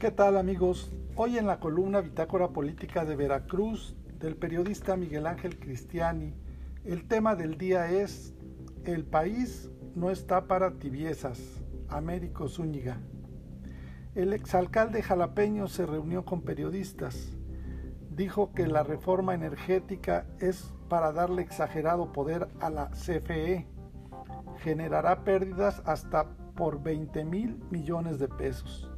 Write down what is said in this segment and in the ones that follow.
¿Qué tal amigos? Hoy en la columna Bitácora Política de Veracruz del periodista Miguel Ángel Cristiani, el tema del día es El país no está para tibiezas, Américo Zúñiga. El exalcalde jalapeño se reunió con periodistas. Dijo que la reforma energética es para darle exagerado poder a la CFE. Generará pérdidas hasta por 20 mil millones de pesos.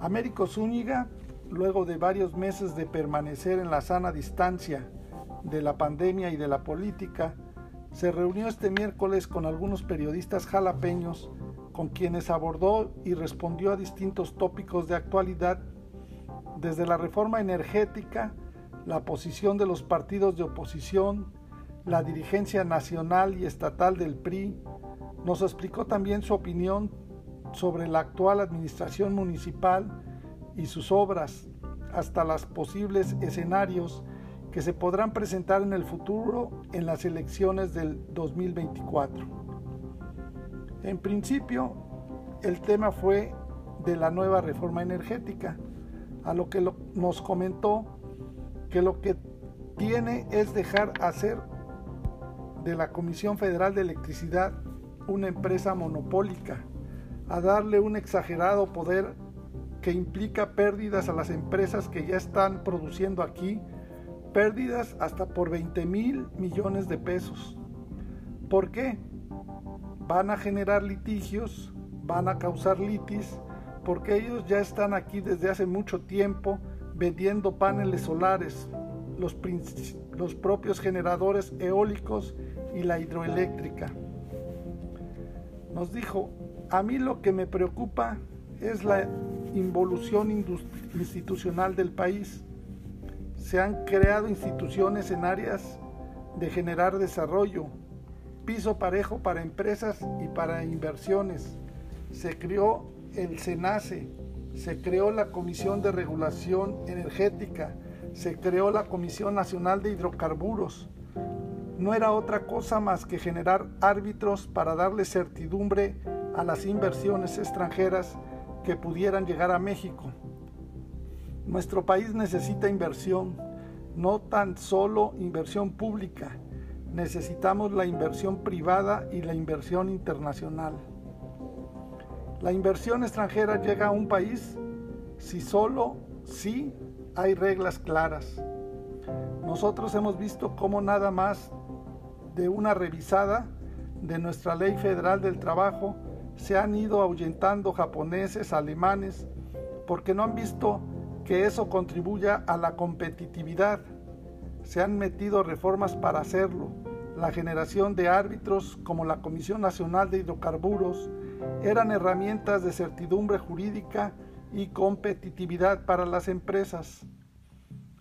Américo Zúñiga, luego de varios meses de permanecer en la sana distancia de la pandemia y de la política, se reunió este miércoles con algunos periodistas jalapeños con quienes abordó y respondió a distintos tópicos de actualidad, desde la reforma energética, la posición de los partidos de oposición, la dirigencia nacional y estatal del PRI, nos explicó también su opinión sobre la actual administración municipal y sus obras, hasta los posibles escenarios que se podrán presentar en el futuro en las elecciones del 2024. En principio, el tema fue de la nueva reforma energética, a lo que nos comentó que lo que tiene es dejar hacer de la Comisión Federal de Electricidad una empresa monopólica a darle un exagerado poder que implica pérdidas a las empresas que ya están produciendo aquí, pérdidas hasta por 20 mil millones de pesos. ¿Por qué? Van a generar litigios, van a causar litis, porque ellos ya están aquí desde hace mucho tiempo vendiendo paneles solares, los, los propios generadores eólicos y la hidroeléctrica. Nos dijo, a mí lo que me preocupa es la involución institucional del país. Se han creado instituciones en áreas de generar desarrollo, piso parejo para empresas y para inversiones. Se creó el SENACE, se creó la Comisión de Regulación Energética, se creó la Comisión Nacional de Hidrocarburos, no era otra cosa más que generar árbitros para darle certidumbre a las inversiones extranjeras que pudieran llegar a México. Nuestro país necesita inversión, no tan solo inversión pública, necesitamos la inversión privada y la inversión internacional. La inversión extranjera llega a un país si solo, si hay reglas claras. Nosotros hemos visto cómo nada más de una revisada de nuestra ley federal del trabajo se han ido ahuyentando japoneses, alemanes, porque no han visto que eso contribuya a la competitividad. Se han metido reformas para hacerlo. La generación de árbitros como la Comisión Nacional de Hidrocarburos eran herramientas de certidumbre jurídica y competitividad para las empresas.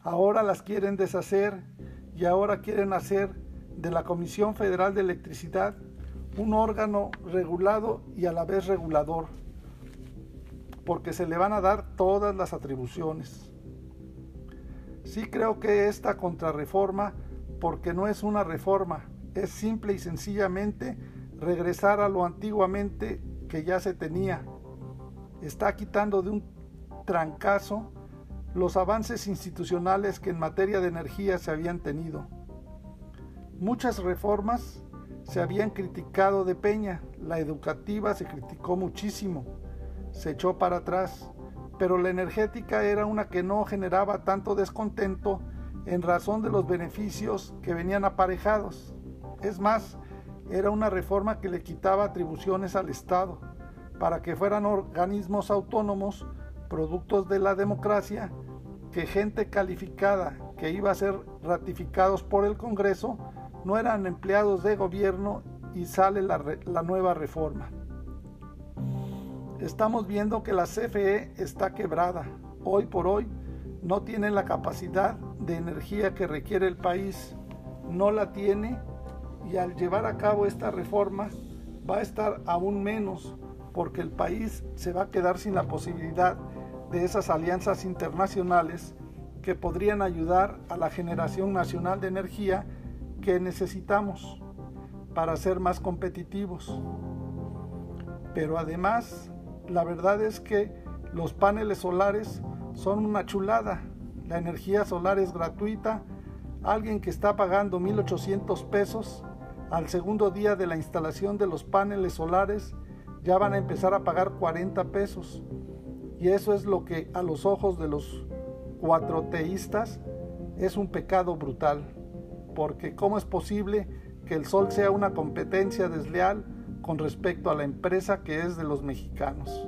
Ahora las quieren deshacer y ahora quieren hacer de la Comisión Federal de Electricidad un órgano regulado y a la vez regulador, porque se le van a dar todas las atribuciones. Sí creo que esta contrarreforma, porque no es una reforma, es simple y sencillamente regresar a lo antiguamente que ya se tenía. Está quitando de un trancazo los avances institucionales que en materia de energía se habían tenido. Muchas reformas se habían criticado de Peña, la educativa se criticó muchísimo, se echó para atrás, pero la energética era una que no generaba tanto descontento en razón de los beneficios que venían aparejados. Es más, era una reforma que le quitaba atribuciones al Estado para que fueran organismos autónomos, productos de la democracia, que gente calificada que iba a ser ratificados por el Congreso no eran empleados de gobierno y sale la, nueva reforma. Estamos viendo que la CFE está quebrada. Hoy por hoy no tiene la capacidad de energía que requiere el país. No la tiene y al llevar a cabo esta reforma va a estar aún menos porque el país se va a quedar sin la posibilidad de esas alianzas internacionales que podrían ayudar a la generación nacional de energía que necesitamos para ser más competitivos. Pero además, la verdad es que Los paneles solares son una chulada. La energía solar es gratuita. Alguien que está pagando 1.800 pesos al segundo día de la instalación de los paneles solares ya van a empezar a pagar 40 pesos. Y eso es lo que a los ojos de los cuatro teístas es un pecado brutal. Porque ¿cómo es posible que el sol sea una competencia desleal con respecto a la empresa que es de los mexicanos?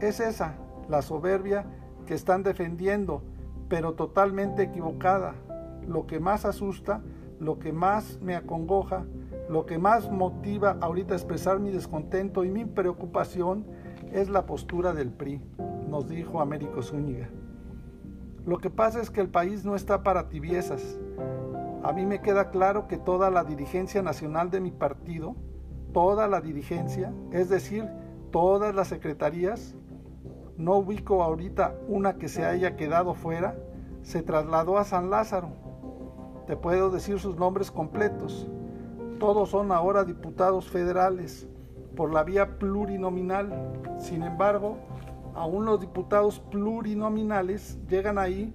Es esa la soberbia que están defendiendo, pero totalmente equivocada. Lo que más asusta, lo que más me acongoja, lo que más motiva ahorita a expresar mi descontento y mi preocupación es la postura del PRI, nos dijo Américo Zúñiga. Lo que pasa es que el país no está para tibiezas. A mí me queda claro que toda la dirigencia nacional de mi partido, toda la dirigencia, es decir, todas las secretarías, no ubico ahorita una que se haya quedado fuera, se trasladó a San Lázaro. Te puedo decir sus nombres completos. Todos son ahora diputados federales por la vía plurinominal. Sin embargo, aún los diputados plurinominales llegan ahí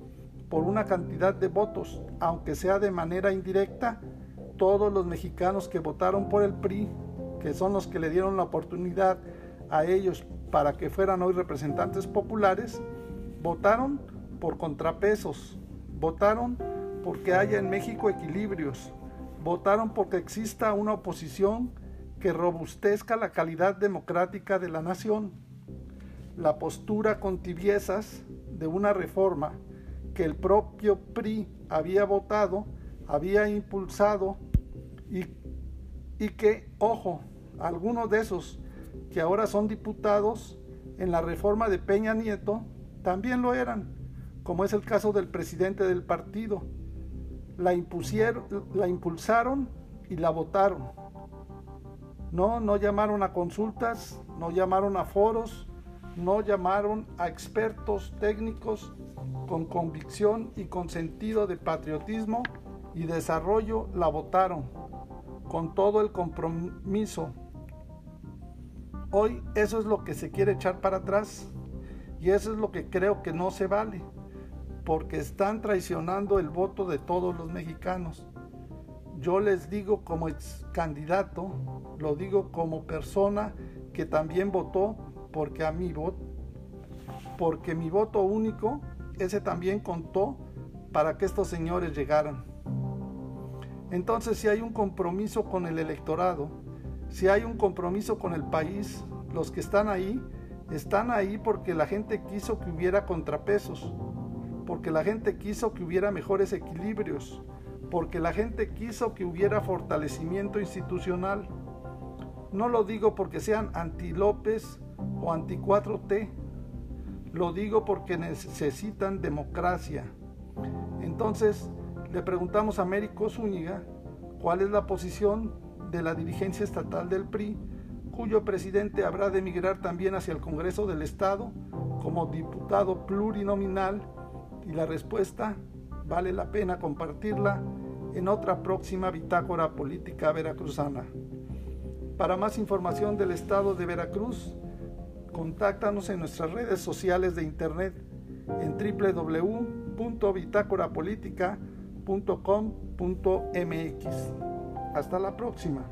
por una cantidad de votos, aunque sea de manera indirecta, todos los mexicanos que votaron por el PRI, que son los que le dieron la oportunidad a ellos para que fueran hoy representantes populares, votaron por contrapesos, votaron porque haya en México equilibrios, votaron porque exista una oposición que robustezca la calidad democrática de la nación. La postura con tibiezas de una reforma que el propio PRI había votado, había impulsado y, y que, ojo, algunos de esos que ahora son diputados en la reforma de Peña Nieto, también lo eran, como es el caso del presidente del partido. La, impusieron, la impulsaron y la votaron. No, no llamaron a consultas, no llamaron a foros, no llamaron a expertos técnicos con convicción y con sentido de patriotismo y desarrollo, la votaron con todo el compromiso Hoy eso es lo que se quiere echar para atrás y eso es lo que creo que no se vale, porque están traicionando el voto de todos los mexicanos. Yo les digo como ex candidato, lo digo como persona que también votó, porque a mi voto, porque mi voto único, ese también contó para que estos señores llegaran. Entonces, si hay un compromiso con el electorado, si hay un compromiso con el país, los que están ahí, están ahí porque la gente quiso que hubiera contrapesos, porque la gente quiso que hubiera mejores equilibrios, porque la gente quiso que hubiera fortalecimiento institucional. No lo digo porque sean anti López o anti 4T, lo digo porque necesitan democracia. Entonces, le preguntamos a Américo Zúñiga cuál es la posición de la dirigencia estatal del PRI, cuyo presidente habrá de emigrar también hacia el Congreso del Estado como diputado plurinominal y la respuesta vale la pena compartirla en otra próxima bitácora política veracruzana. Para más información del Estado de Veracruz, contáctanos en nuestras redes sociales de internet en www.bitácorapolítica.com.mx. Hasta la próxima.